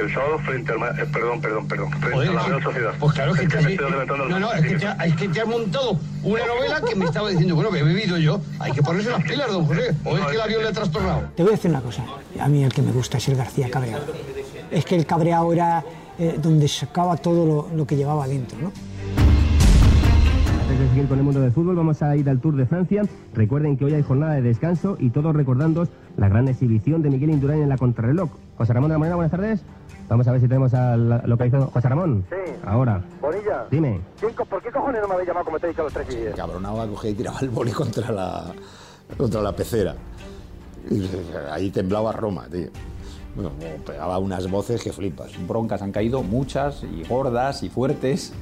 El sábado frente al... Eh, perdón, perdón, perdón. Frente Joder, a la. Real Sociedad. Pues claro que Es te- me estoy adelantando a No, no, es que, te, ha- es que te has montado una novela que me estaba diciendo, bueno, que he bebido yo. Hay que ponerse las pilas, don José. O es que el avión le ha trastornado. Te voy a decir una cosa. A mí el que me gusta es el García Cabreado. Es que el cabreado era eh, donde sacaba todo lo, lo que llevaba dentro, ¿no? Antes de seguir con el mundo del fútbol, vamos a ir al Tour de Francia. Recuerden que hoy hay jornada de descanso y todos recordando la gran exhibición de Miguel Indurain en la contrarreloj. José Ramón de la Morena, buenas tardes. Vamos a ver si tenemos al localizado. José Ramón. Sí. Ahora. Bonilla. Dime. ¿Quién co- ¿Por qué cojones no me habéis llamado como te he dicho a los 3 y 10? Cabronaba, cogía y tiraba el boli contra la, contra la pecera. Y ahí temblaba Roma, tío. Bueno, pegaba unas voces que flipas. Broncas han caído, muchas, y gordas, y fuertes,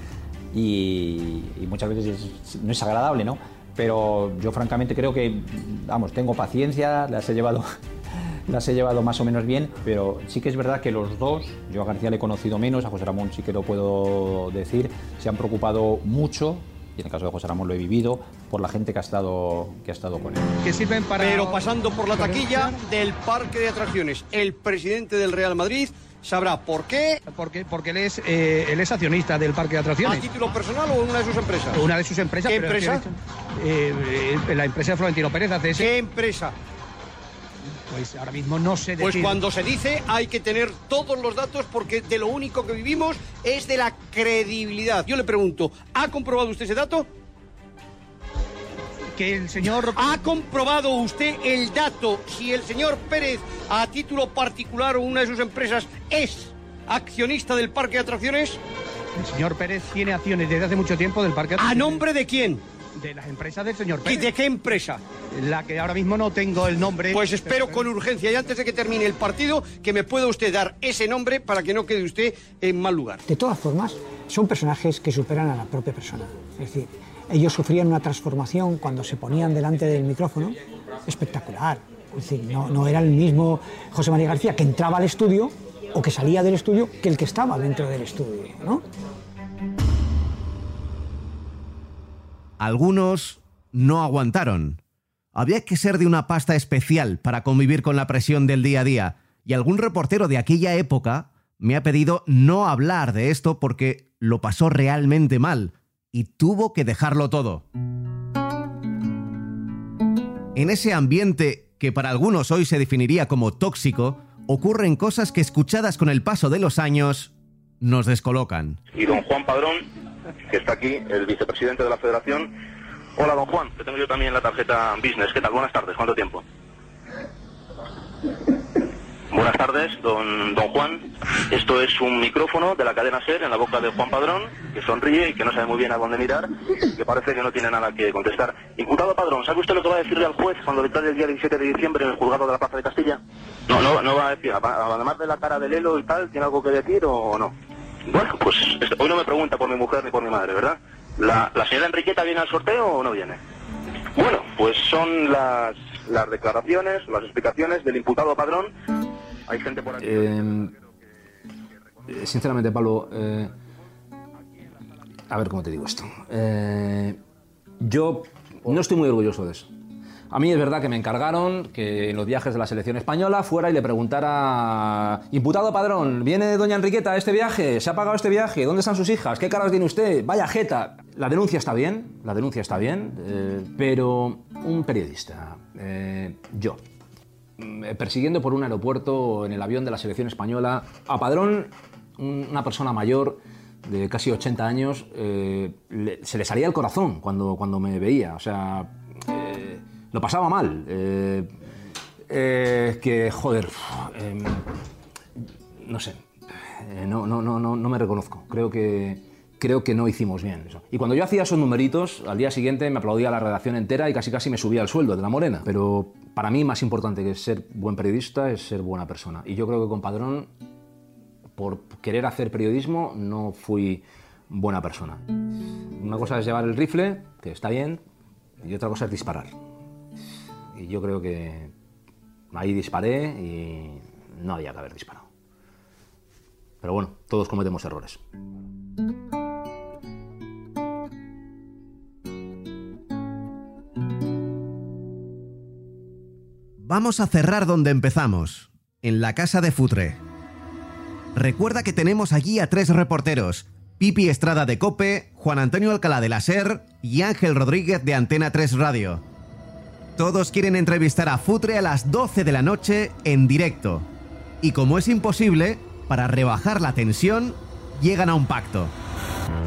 y, y muchas veces es- no es agradable, ¿no? pero yo francamente creo que, vamos, tengo paciencia, las he llevado las he llevado más o menos bien, pero sí que es verdad que los dos, yo a García le he conocido menos, a José Ramón sí que lo puedo decir, se han preocupado mucho, y en el caso de José Ramón lo he vivido, por la gente que ha estado, que ha estado con él. que sirven para... Pero pasando por la taquilla del parque de atracciones, el presidente del Real Madrid sabrá por qué. Porque, porque él, es, eh, él es accionista del parque de atracciones. ¿A título personal o una de sus empresas? Una de sus empresas. ¿Qué pero empresa? eh, eh, la empresa de Florentino Pérez hace ese. ¿Qué empresa? Pues ahora mismo no sé Pues decir. cuando se dice hay que tener todos los datos porque de lo único que vivimos es de la credibilidad. Yo le pregunto, ¿ha comprobado usted ese dato? Que el señor... ¿Ha comprobado usted el dato si el señor Pérez, a título particular o una de sus empresas, es accionista del parque de atracciones? El señor Pérez tiene acciones desde hace mucho tiempo del parque de ¿A atracciones. nombre de quién? De las empresas del señor ¿Y Pérez. de qué empresa? La que ahora mismo no tengo el nombre. Pues espero con urgencia y antes de que termine el partido que me pueda usted dar ese nombre para que no quede usted en mal lugar. De todas formas, son personajes que superan a la propia persona. Es decir, ellos sufrían una transformación cuando se ponían delante del micrófono espectacular. Es decir, no, no era el mismo José María García que entraba al estudio o que salía del estudio que el que estaba dentro del estudio, ¿no? Algunos no aguantaron. Había que ser de una pasta especial para convivir con la presión del día a día, y algún reportero de aquella época me ha pedido no hablar de esto porque lo pasó realmente mal y tuvo que dejarlo todo. En ese ambiente que para algunos hoy se definiría como tóxico, ocurren cosas que escuchadas con el paso de los años nos descolocan. y don Juan Padrón, que está aquí, el vicepresidente de la federación. Hola, don Juan, que tengo yo también la tarjeta business. ¿Qué tal? Buenas tardes, ¿cuánto tiempo? Buenas tardes, don, don Juan. Esto es un micrófono de la cadena SER en la boca de Juan Padrón, que sonríe y que no sabe muy bien a dónde mirar, que parece que no tiene nada que contestar. Imputado Padrón, ¿sabe usted lo que va a decirle al juez cuando declare el día 17 de diciembre en el juzgado de la Plaza de Castilla? No, no, no va a decir, además de la cara de Lelo y tal, ¿tiene algo que decir o no? Bueno, pues hoy no me pregunta por mi mujer ni por mi madre, ¿verdad? ¿La, la señora Enriqueta viene al sorteo o no viene? Bueno, pues son las, las declaraciones, las explicaciones del imputado Padrón. Hay gente por aquí. Eh, eh, sinceramente, Pablo, eh, a ver cómo te digo esto. Eh, yo no estoy muy orgulloso de eso. A mí es verdad que me encargaron que en los viajes de la selección española fuera y le preguntara, imputado padrón, ¿viene doña Enriqueta a este viaje? ¿Se ha pagado este viaje? ¿Dónde están sus hijas? ¿Qué caras tiene usted? Vaya jeta. La denuncia está bien, la denuncia está bien, eh, pero un periodista, eh, yo, persiguiendo por un aeropuerto en el avión de la selección española a Padrón, un- una persona mayor de casi 80 años, eh, le- se le salía el corazón cuando, cuando me veía. O sea, eh, lo pasaba mal. Eh, eh, que, joder, em, no sé, eh, no, no, no, no me reconozco. Creo que, creo que no hicimos bien eso. Y cuando yo hacía esos numeritos, al día siguiente me aplaudía la redacción entera y casi casi me subía el sueldo de la morena. Pero para mí más importante que ser buen periodista es ser buena persona. Y yo creo que con Padrón, por querer hacer periodismo, no fui buena persona. Una cosa es llevar el rifle, que está bien, y otra cosa es disparar. Y yo creo que ahí disparé y no había que haber disparado. Pero bueno, todos cometemos errores. Vamos a cerrar donde empezamos, en la casa de Futre. Recuerda que tenemos allí a tres reporteros, Pipi Estrada de Cope, Juan Antonio Alcalá de la SER y Ángel Rodríguez de Antena 3 Radio. Todos quieren entrevistar a Futre a las 12 de la noche en directo. Y como es imposible, para rebajar la tensión, llegan a un pacto.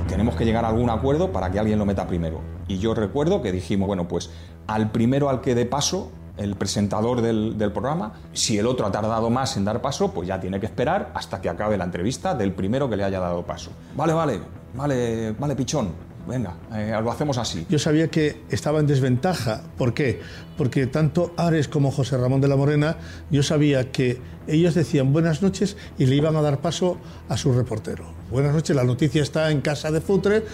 Tenemos que llegar a algún acuerdo para que alguien lo meta primero. Y yo recuerdo que dijimos, bueno, pues al primero al que dé paso, el presentador del, del programa, si el otro ha tardado más en dar paso, pues ya tiene que esperar hasta que acabe la entrevista del primero que le haya dado paso. Vale, vale, vale, vale, pichón. Venga, eh, lo hacemos así. Yo sabía que estaba en desventaja. ¿Por qué? Porque tanto Ares como José Ramón de la Morena, yo sabía que ellos decían buenas noches y le iban a dar paso a su reportero. Buenas noches, la noticia está en casa de Futre,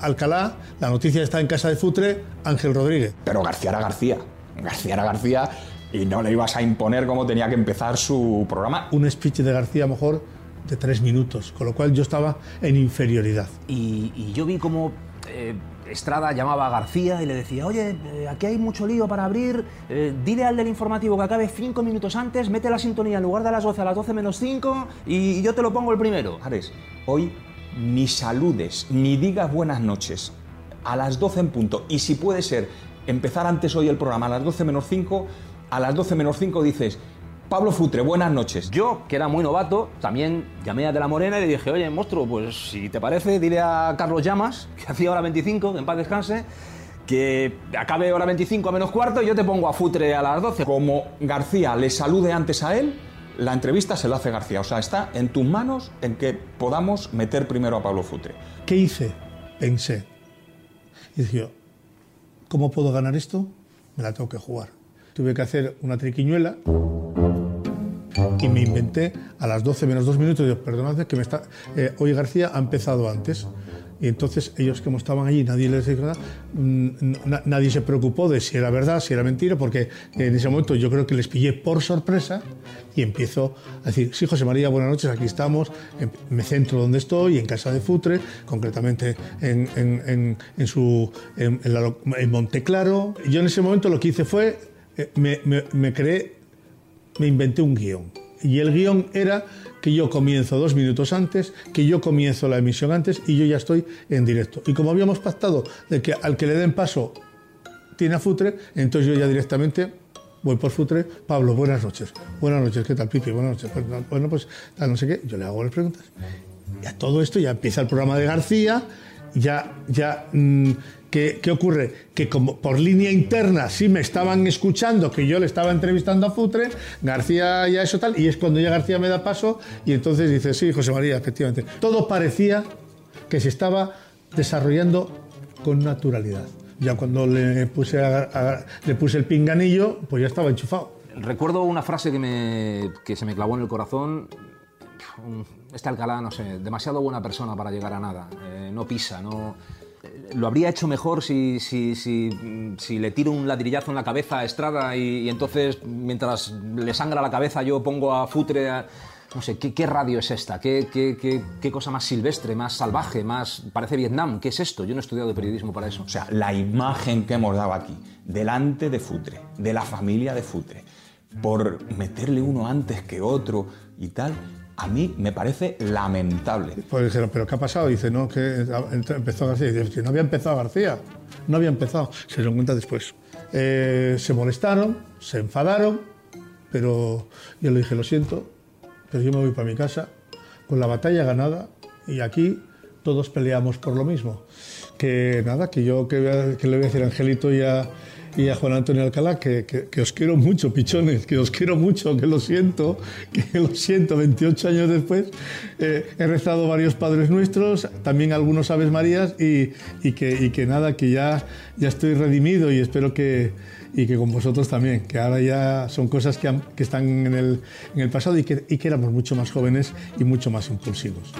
Alcalá, la noticia está en casa de Futre, Ángel Rodríguez. Pero García era García. García era García y no le ibas a imponer cómo tenía que empezar su programa. Un speech de García a lo mejor de tres minutos, con lo cual yo estaba en inferioridad. Y, y yo vi como eh, Estrada llamaba a García y le decía, oye, eh, aquí hay mucho lío para abrir, eh, dile al del informativo que acabe cinco minutos antes, mete la sintonía en lugar de a las 12 a las 12 menos 5 y yo te lo pongo el primero. Ares, hoy ni saludes, ni digas buenas noches. A las 12 en punto. Y si puede ser empezar antes hoy el programa a las 12 menos 5, a las 12 menos 5 dices, Pablo Futre, buenas noches. Yo, que era muy novato, también llamé a De la Morena y le dije, oye, monstruo, pues si te parece, dile a Carlos Llamas, que hacía hora 25, que en paz descanse, que acabe hora 25 a menos cuarto y yo te pongo a Futre a las 12. Como García le salude antes a él, la entrevista se la hace García. O sea, está en tus manos en que podamos meter primero a Pablo Futre. ¿Qué hice? Pensé. Y dije, ¿cómo puedo ganar esto? Me la tengo que jugar. Tuve que hacer una triquiñuela y me inventé a las 12 menos 2 minutos, digo, perdonad, que me está, eh, hoy García ha empezado antes. Y entonces ellos como estaban allí, nadie les dijo nada, mm, na- nadie se preocupó de si era verdad, si era mentira, porque en ese momento yo creo que les pillé por sorpresa y empiezo a decir, sí, José María, buenas noches, aquí estamos, em- me centro donde estoy, en casa de Futre, concretamente en, en- en- su, en, la Monteclaro. Yo en ese momento lo que hice fue, eh, me, me- me creé me inventé un guion. Y el guion era que yo comienzo dos minutos antes, que yo comienzo la emisión antes y yo ya estoy en directo. Y como habíamos pactado de que al que le den paso tiene a Futre, entonces yo ya directamente voy por Futre. Pablo, buenas noches. Buenas noches, ¿qué tal, Pipi? Buenas noches. Pues, no- Bueno, pues no sé qué. Yo le hago las preguntas. Y a todo esto ya empieza el programa de García. Ya, ya, mm, ¿qué, qué ocurre? Que como por línea interna sí me estaban escuchando que yo le estaba entrevistando a Futre, García ya eso tal, y es cuando ya García me da paso y entonces dice, sí, José María, efectivamente. Todo parecía que se estaba desarrollando con naturalidad. Ya cuando le puse, a- a- le puse el pinganillo, pues ya estaba enchufado. Recuerdo una frase que, me, que se me clavó en el corazón. Este Alcalá, no sé, demasiado buena persona para llegar a nada. Eh, no pisa, no. Lo habría hecho mejor si, si, si, si le tiro un ladrillazo en la cabeza a Estrada y, entonces, mientras le sangra la cabeza, yo pongo a Futre. no sé, ¿qué, radio es esta? ¿Qué, qué, qué, qué cosa más silvestre, más salvaje, más. parece Vietnam? ¿Qué es esto? Yo no he estudiado periodismo para eso. O sea, la imagen que hemos dado aquí, delante de Futre, de la familia de Futre, por meterle uno antes que otro y tal, a mí me parece lamentable. Pues dijeron, ¿pero qué ha pasado? Dice, no, que empezó García. Dice, "Si no había empezado García, no había empezado. Se dieron cuenta después. Eh, se molestaron, se enfadaron, pero yo le dije, lo siento, pero yo me voy para mi casa con la batalla ganada y aquí todos peleamos por lo mismo. Que nada, que yo que, que le voy a decir a Angelito y a, y a Juan Antonio Alcalá que, que- os quiero mucho, pichones, que os quiero mucho, que lo siento, que lo siento, 28 años después. eh, he rezado varios Padres Nuestros, también algunos Aves Marías y, y que, y que nada, que ya, ya estoy redimido y espero que, y que con vosotros también, que ahora ya son cosas que, que están en el, en el pasado y que, y que éramos mucho más jóvenes y mucho más impulsivos.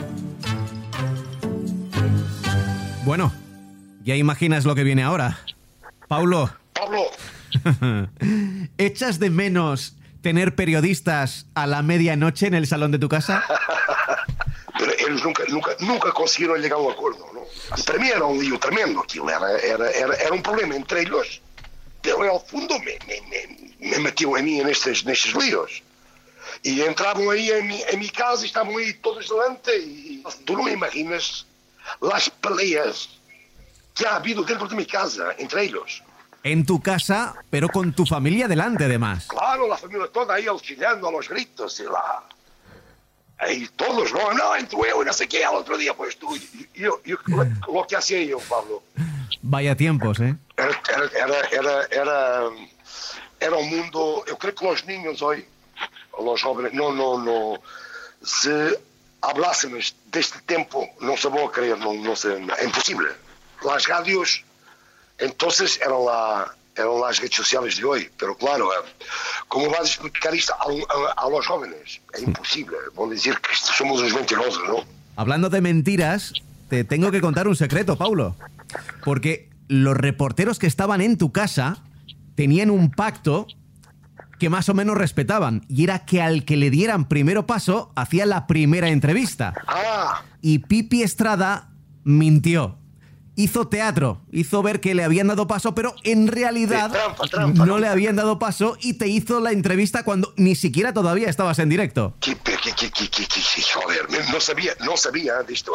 Bueno, ya imaginas lo que viene ahora. Paulo. Pablo, ¿Echas de menos tener periodistas a la medianoche en el salón de tu casa? pero eles nunca, nunca, nunca conseguiram llegar a um acordo, não? Para mim era um lío tremendo aquilo, era, era, era, era um problema entre eles, pero ao fundo me, me, me, me metiam a mim nestes, nestes líos. E entravam aí em, mi- em minha casa e estavam aí todos delante e tu não imaginas as peleas que ha habido dentro de minha casa entre eles. En tu casa, pero con tu familia delante además. Claro, la familia toda ahí chillando a los gritos y la... Y todos, no, no, entro yo y no sé qué, al otro día pues tú. Yo, yo, lo, lo que hacía yo, Pablo, Vaya tiempos, ¿eh? era, era, era, era, era, era un mundo, yo creo que los niños hoy, los jóvenes, no, no, no, si hablásemos de este tiempo, no se va a creer, no, no sé, es imposible. Las radios, entonces eran, la, eran las redes sociales de hoy, pero claro, eh, ¿cómo vas a explicar esto a, a- a los jóvenes? Es imposible, van a decir que somos unos mentirosos, ¿no? Hablando de mentiras, te tengo que contar un secreto, Paulo. Porque los reporteros que estaban en tu casa tenían un pacto que más o menos respetaban. Y era que al que le dieran primero paso, hacía la primera entrevista. Y Pipi Estrada mintió. Hizo teatro, hizo ver que le habían dado paso, pero en realidad Sí, trampa, trampa, no ¿no? le habían dado paso y te hizo la entrevista cuando ni siquiera todavía estabas en directo. ¿Qué, qué, qué, qué, qué, qué, qué, joder, no sabía, no sabía de esto.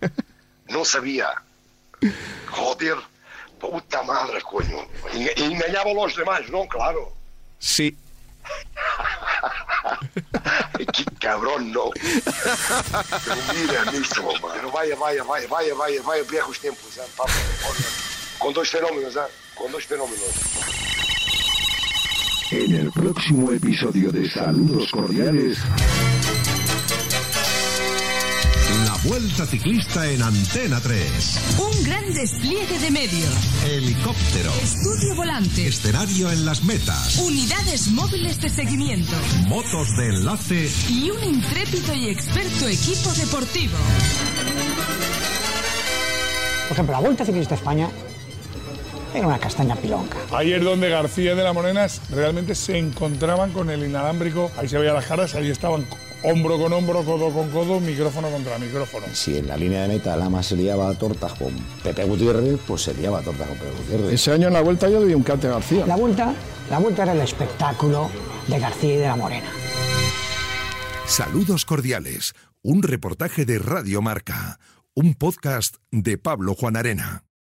No sabía. Joder, puta madre, coño. Enga- Engañaba a los demás, ¿no? Claro. Sí. Qué cabrón, no. Pero mira mano. Vaya, vaya, vaya, vaya, vaya, vaya viejos tiempos. Con dos fenómenos, ¿eh? Con dos fenómenos. En el próximo episodio de Saludos Cordiales. Vuelta Ciclista en Antena 3. Un gran despliegue de medios. Helicóptero. Estudio volante. Escenario en las metas. Unidades móviles de seguimiento. Motos de enlace. Y un intrépido y experto equipo deportivo. Por ejemplo, la Vuelta Ciclista a España era una castaña pilonca. Ahí es donde García de la Morena realmente se encontraban con el inalámbrico. Ahí se veían las caras, ahí estaban hombro con hombro, codo con codo, micrófono contra micrófono. Si en la línea de meta Lama se liaba a tortas con Pepe Gutiérrez, pues se liaba a tortas con Pepe Gutiérrez. Ese año en la vuelta yo le di un cante a García. La Vuelta, la Vuelta era el espectáculo de García y de la Morena. Saludos Cordiales. Un reportaje de Radio Marca. Un podcast de Pablo Juan Arena.